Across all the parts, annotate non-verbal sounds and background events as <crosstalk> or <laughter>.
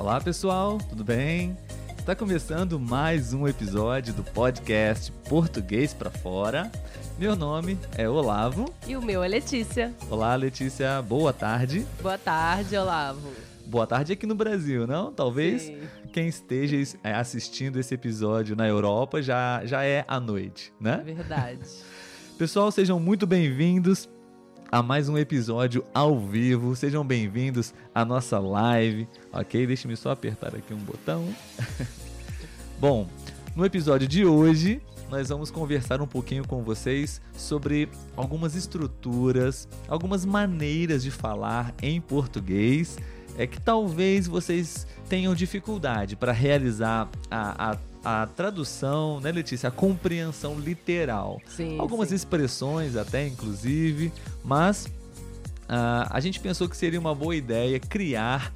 Olá pessoal, tudo bem? Está começando mais um episódio do podcast Português para Fora. Meu nome é Olavo. E o meu é Letícia. Olá, Letícia, boa tarde. Boa tarde, Olavo. Boa tarde aqui no Brasil, não? Talvez Sim. quem esteja é, assistindo esse episódio na Europa já, já é à noite, né? Verdade. <laughs> Pessoal, sejam muito bem-vindos a mais um episódio ao vivo. Sejam bem-vindos à nossa live, ok? Deixe-me só apertar aqui um botão. <laughs> Bom, no episódio de hoje nós vamos conversar um pouquinho com vocês sobre algumas estruturas, algumas maneiras de falar em português. É que talvez vocês tenham dificuldade para realizar a, a, a, tradução, né, Letícia? A compreensão literal. Sim. Algumas sim. expressões até, inclusive, mas uh, a gente pensou que seria uma boa ideia criar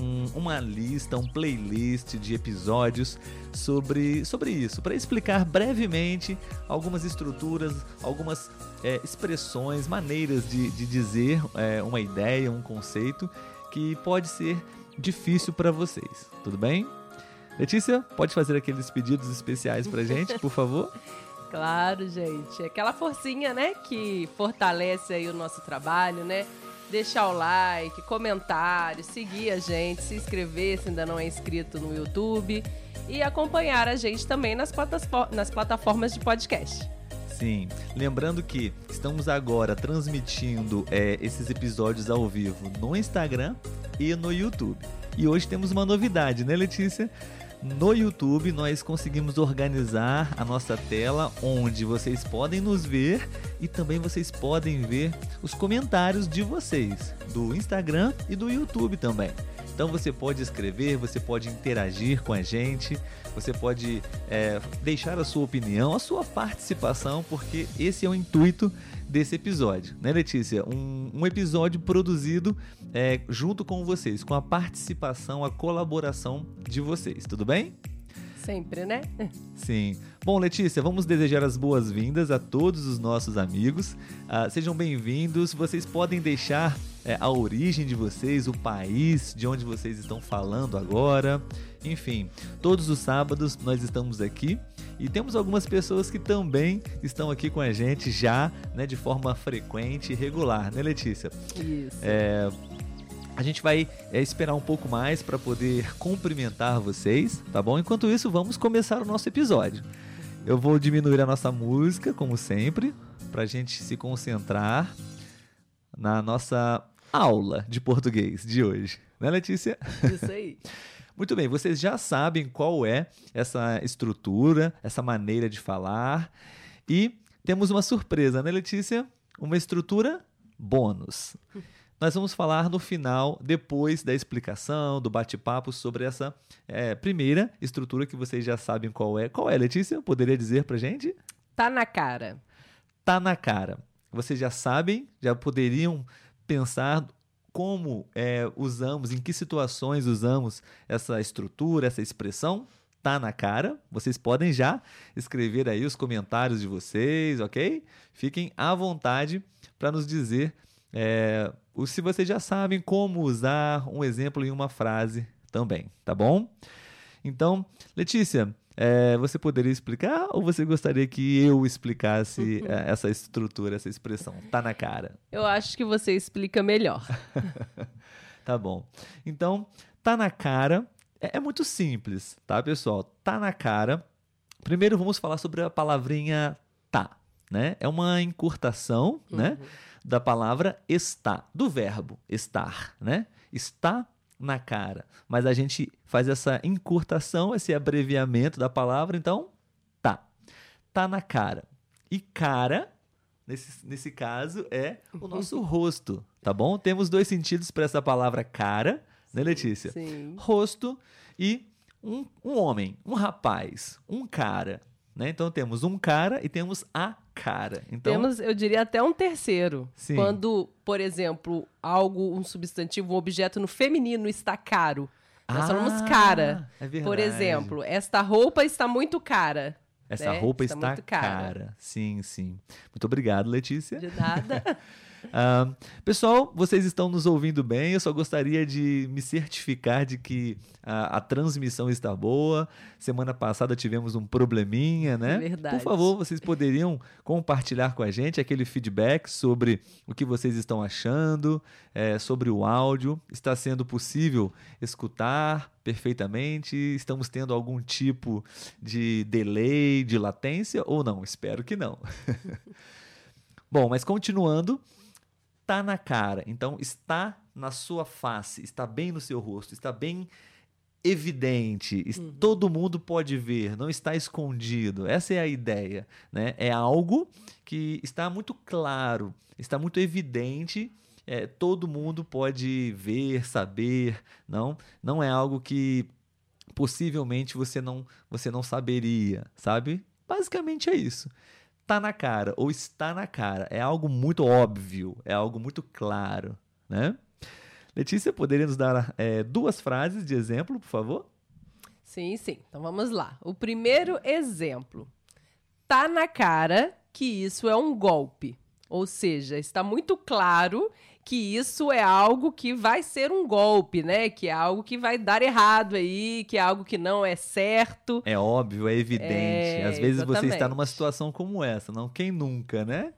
um, uma lista, um playlist de episódios sobre, sobre isso, para explicar brevemente algumas estruturas, algumas é, expressões, maneiras de, de dizer é, uma ideia, um conceito que pode ser difícil para vocês. Tudo bem? Letícia, pode fazer aqueles pedidos especiais pra gente, por favor? <laughs> Claro, gente. Aquela forcinha, né, que fortalece aí o nosso trabalho, né? Deixar o like, comentário, seguir a gente, se inscrever se ainda não é inscrito no YouTube e acompanhar a gente também nas, nas plataformas de podcast. Sim, lembrando que estamos agora transmitindo é, esses episódios ao vivo no Instagram e no YouTube. E hoje temos uma novidade, né, Letícia? No YouTube nós conseguimos organizar a nossa tela onde vocês podem nos ver e também vocês podem ver os comentários de vocês do Instagram e do YouTube também. Então você pode escrever, você pode interagir com a gente, você pode é, deixar a sua opinião, a sua participação, porque esse é o intuito desse episódio, né, Letícia? Um, um episódio produzido é, junto com vocês, com a participação, a colaboração de vocês, tudo bem? Sempre, né? Sim. Bom, Letícia, vamos desejar as boas-vindas a todos os nossos amigos. Uh, sejam bem-vindos. Vocês podem deixar é, a origem de vocês, o país de onde vocês estão falando agora. Enfim, todos os sábados nós estamos aqui e temos algumas pessoas que também estão aqui com a gente já, né, de forma frequente e regular, né, Letícia? Isso. É, a gente vai é, esperar um pouco mais para poder cumprimentar vocês, tá bom? Enquanto isso, vamos começar o nosso episódio. Eu vou diminuir a nossa música, como sempre, para a gente se concentrar na nossa aula de português de hoje. Né, Letícia? Isso aí. <laughs> Muito bem, vocês já sabem qual é essa estrutura, essa maneira de falar. E temos uma surpresa, né, Letícia? Uma estrutura bônus nós vamos falar no final, depois da explicação, do bate-papo sobre essa é, primeira estrutura que vocês já sabem qual é. Qual é, Letícia? Poderia dizer pra gente? Tá na cara. Tá na cara. Vocês já sabem, já poderiam pensar como é, usamos, em que situações usamos essa estrutura, essa expressão? Tá na cara. Vocês podem já escrever aí os comentários de vocês, ok? Fiquem à vontade para nos dizer é, se vocês já sabem como usar um exemplo em uma frase também, tá bom? Então, Letícia, é, você poderia explicar ou você gostaria que eu explicasse é, essa estrutura, essa expressão? Tá na cara. Eu acho que você explica melhor. <laughs> tá bom. Então, tá na cara é, é muito simples, tá, pessoal? Tá na cara. Primeiro vamos falar sobre a palavrinha tá, né? É uma encurtação, né? uhum. né? da palavra está, do verbo estar, né? Está na cara. Mas a gente faz essa encurtação, esse abreviamento da palavra, então tá. Tá na cara. E cara, nesse, nesse caso, é o nosso rosto, tá bom? Temos dois sentidos para essa palavra cara, né, Letícia? Sim. Rosto e um, um homem, um rapaz, um cara, né? Então temos um cara e temos a cara. Então, temos, eu diria, até um terceiro. Sim. Quando, por exemplo, algo, um substantivo, um objeto no feminino está caro. Nós ah, falamos cara. É verdade. Por exemplo, esta roupa está muito cara. Essa né? roupa está, está muito cara. cara. Sim, sim. Muito obrigado, Letícia. De nada. <laughs> Uh, pessoal, vocês estão nos ouvindo bem. Eu só gostaria de me certificar de que a, a, transmissão está boa. Semana passada tivemos um probleminha, né? Verdade. Por favor, vocês poderiam compartilhar com a gente aquele feedback sobre o que vocês estão achando, é, sobre o áudio. Está sendo possível escutar perfeitamente? Estamos tendo algum tipo de delay, de latência ou não? Espero que não. <laughs> Bom, mas continuando, tá na cara. Então está na sua face, está bem no seu rosto, está bem evidente, uhum. todo mundo pode ver, não está escondido. Essa é a ideia, né? É algo que está muito claro, está muito evidente. É, todo mundo pode ver, saber, não? Não é algo que possivelmente você não você não saberia, sabe? Basicamente é isso tá na cara ou está na cara. É algo muito óbvio, é algo muito claro, né? Letícia, poderia nos dar é, duas frases de exemplo, por favor? Sim, sim. Então vamos lá. O primeiro exemplo. Tá na cara que isso é um golpe. Ou seja, está muito claro que isso é algo que vai ser um golpe, né? Que é algo que vai dar errado aí, que é algo que não é certo. É óbvio, é evidente. É, Às vezes exatamente. você está numa situação como essa, não quem nunca, né?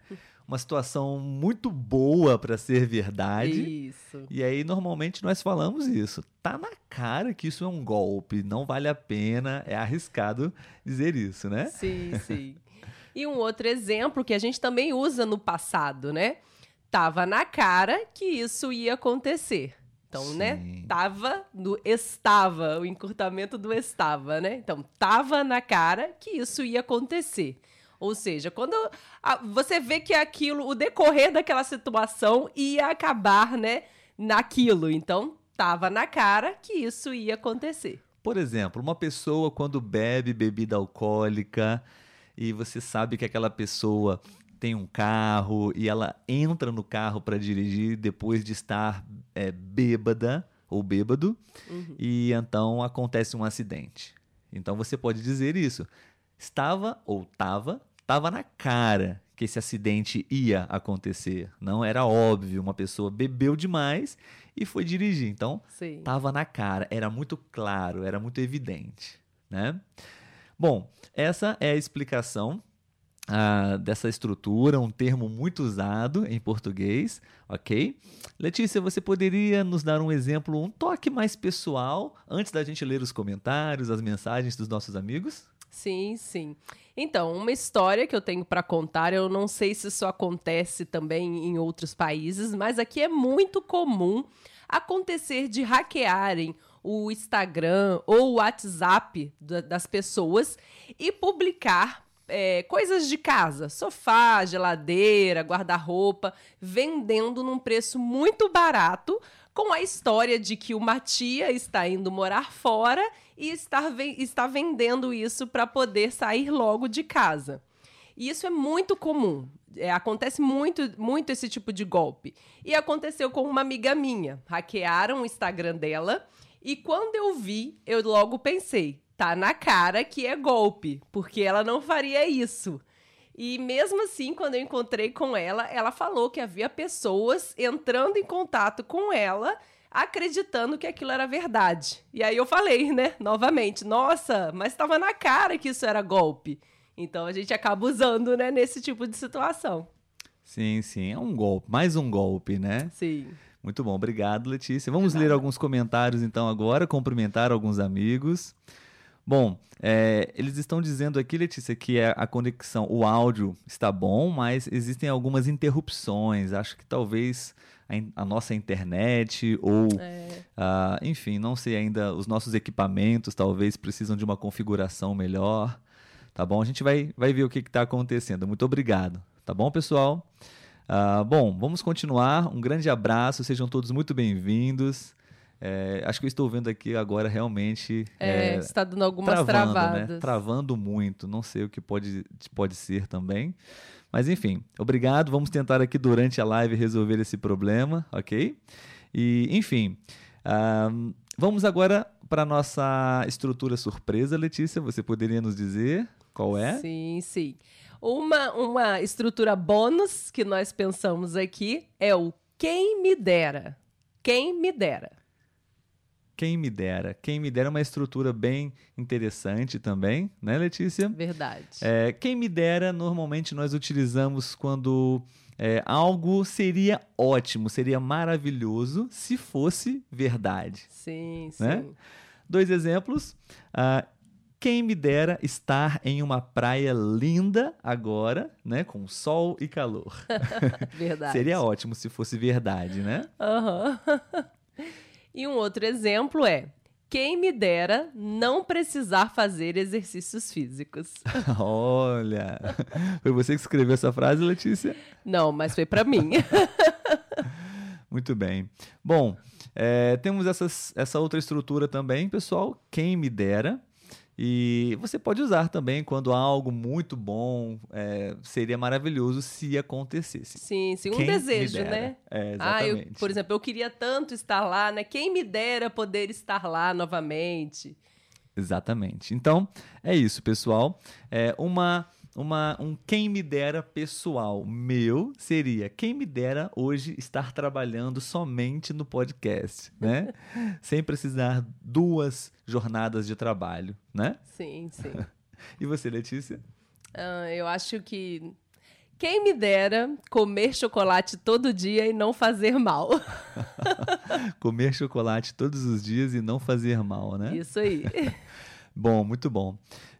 Uma situação muito boa para ser verdade. Isso. E aí normalmente nós falamos isso. Tá na cara que isso é um golpe, não vale a pena, é arriscado dizer isso, né? Sim, sim. <laughs> e um outro exemplo que a gente também usa no passado, né? Tava na cara que isso ia acontecer. Então, né, Sim. né? Tava no estava, o encurtamento do estava, né? Então, tava na cara que isso ia acontecer. Ou seja, quando a, você vê que aquilo, o decorrer daquela situação ia acabar, né, naquilo. Então, tava na cara que isso ia acontecer. Por exemplo, uma pessoa quando bebe bebida alcoólica e você sabe que aquela pessoa tem um carro e ela entra no carro para dirigir depois de estar é, bêbada ou bêbado uhum. e então acontece um acidente. Então você pode dizer isso. Estava ou estava, estava na cara que esse acidente ia acontecer. Não era óbvio, uma pessoa bebeu demais e foi dirigir. Então, estava na cara, era muito claro, era muito evidente, né? Bom, essa é a explicação uh, dessa estrutura, um termo muito usado em português, ok? Letícia, você poderia nos dar um exemplo, um toque mais pessoal, antes da gente ler os comentários, as mensagens dos nossos amigos? Sim, sim. Então, uma história que eu tenho para contar, eu não sei se isso acontece também em outros países, mas aqui é muito comum acontecer de hackearem o Instagram ou o WhatsApp das pessoas e publicar é, coisas de casa, sofá, geladeira, guarda-roupa, vendendo num preço muito barato, com a história de que uma tia está indo morar fora e está, está vendendo isso para poder sair logo de casa. E isso é muito comum. É, acontece muito, muito esse tipo de golpe. E aconteceu com uma amiga minha. Hackearam o Instagram dela. E quando eu vi, eu logo pensei: tá na cara que é golpe, porque ela não faria isso. E mesmo assim, quando eu encontrei com ela, ela falou que havia pessoas entrando em contato com ela, acreditando que aquilo era verdade. E aí eu falei, né, novamente, nossa, mas estava na cara que isso era golpe. Então a gente acaba usando, né, nesse tipo de situação. Sim, sim, é um golpe, mais um golpe, né? Sim. Muito bom, obrigado, Letícia. Vamos ler alguns comentários então agora, cumprimentar alguns amigos. Bom, é, eles estão dizendo aqui, Letícia, que é a conexão, o áudio está bom, mas existem algumas interrupções. Acho que talvez a, a nossa internet ou, é. uh, enfim, não sei ainda, os nossos equipamentos talvez precisam de uma configuração melhor. Tá bom? A gente vai, vai ver o que está acontecendo. Muito obrigado. Tá bom, pessoal? Uh, bom, vamos continuar. Um grande abraço, sejam todos muito bem-vindos. É, acho que eu estou vendo aqui agora realmente. É, é está dando algumas travando, né? travadas. Né? Travando muito. Não sei o que pode, pode ser também. Mas enfim, obrigado. Vamos tentar aqui durante a live resolver esse problema, ok? E, enfim, um, vamos agora para a nossa estrutura surpresa, Letícia. Você poderia nos dizer qual é? Sim, sim. Uma, uma estrutura bônus que nós pensamos aqui é o quem me dera. Quem me dera. Quem me dera. Quem me dera é uma estrutura bem interessante também, né, Letícia? Verdade. É, quem me dera, normalmente nós utilizamos quando é, algo seria ótimo, seria maravilhoso se fosse verdade. Sim, Né? sim. Dois exemplos. Ah, quem me dera estar em uma praia linda agora, né, com sol e calor. <laughs> Verdade. Seria ótimo se fosse verdade, né? Aham. <laughs> e um outro exemplo é: quem me dera não precisar fazer exercícios físicos. <laughs> Olha, foi você que escreveu essa frase, Letícia? Não, mas foi pra mim. <laughs> <laughs> Muito bem. Bom, é, temos essas, essa outra estrutura também, pessoal. Quem me dera. E você pode usar também quando algo muito bom é, seria maravilhoso se acontecesse. Sim, sim, um Quem desejo, né? É, Ah, eu, por exemplo, eu queria tanto estar lá, né? Quem me dera poder estar lá novamente. Exatamente. Então, é isso, pessoal. É uma, uma, um quem me dera pessoal meu seria quem me dera hoje estar trabalhando somente no podcast, né? <laughs> Sem precisar duas jornadas de trabalho, né? Sim, sim. <laughs> E você, Letícia? Ah, eu acho que. Quem me dera comer chocolate todo dia e não fazer mal. <laughs> Comer chocolate todos os dias e não fazer mal, né? Isso aí. Bom, muito bom.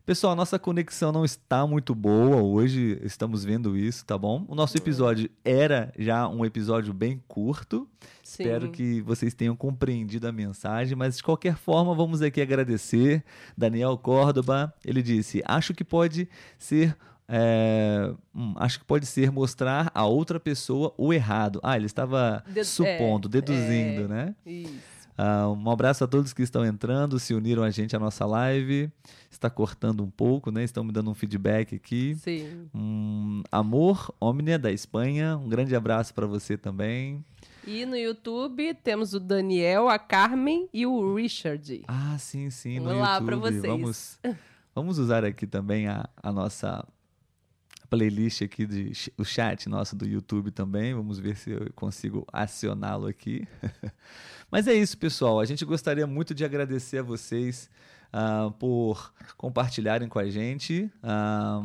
Pessoal, nossa conexão não está muito boa hoje, estamos vendo isso, tá bom? O nosso episódio era já um episódio bem curto. Sim. Espero que vocês tenham compreendido a mensagem, mas de qualquer forma, vamos aqui agradecer. Daniel Córdoba, ele disse: Acho que pode ser. é, hum, acho que pode ser mostrar a outra pessoa o errado. Ah, ele estava Dedu- supondo, é, deduzindo, é. né? Isso. Ah, um abraço a todos que estão entrando, se uniram a gente à nossa live. Está cortando um pouco, né? Estão me dando um feedback aqui. Sim. Um, Amor Omnia da Espanha, um grande abraço para você também. E no YouTube temos o Daniel, a Carmen e o Richard. Ah, sim, sim, Olá YouTube. pra vocês. Vamos, vamos usar aqui também a, a nossa playlist aqui de o chat nosso do YouTube também. Vamos ver se eu consigo acioná-lo aqui. <laughs> Mas é isso, pessoal. A gente gostaria muito de agradecer a vocês ah, por compartilharem com a gente ah,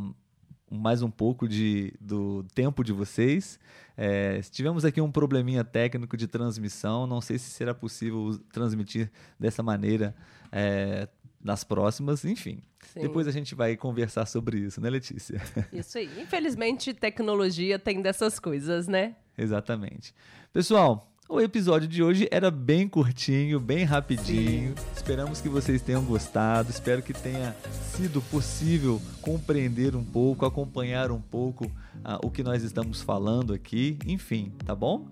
mais um pouco de, do tempo de vocês. É, tivemos aqui um probleminha técnico de transmissão. Não sei se será possível transmitir dessa maneira é, nas próximas. Enfim, Sim. depois a gente vai conversar sobre isso, né, Letícia? <laughs> Isso aí. Infelizmente, tecnologia tem dessas coisas, né? Exatamente. Pessoal, o episódio de hoje era bem curtinho, bem rapidinho. Esperamos que vocês tenham gostado. Espero que tenha sido possível compreender um pouco, acompanhar um pouco ah, o que nós estamos falando aqui. Enfim, tá bom?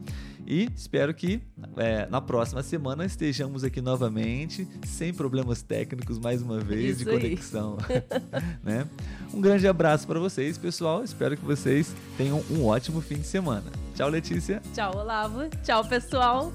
E espero que é, na próxima semana estejamos aqui novamente, sem problemas técnicos, mais uma vez, de Isso aí. conexão. <laughs> né? Um grande abraço para vocês, pessoal. Espero que vocês tenham um ótimo fim de semana. Tchau, Letícia. Tchau, Olavo. Tchau, pessoal.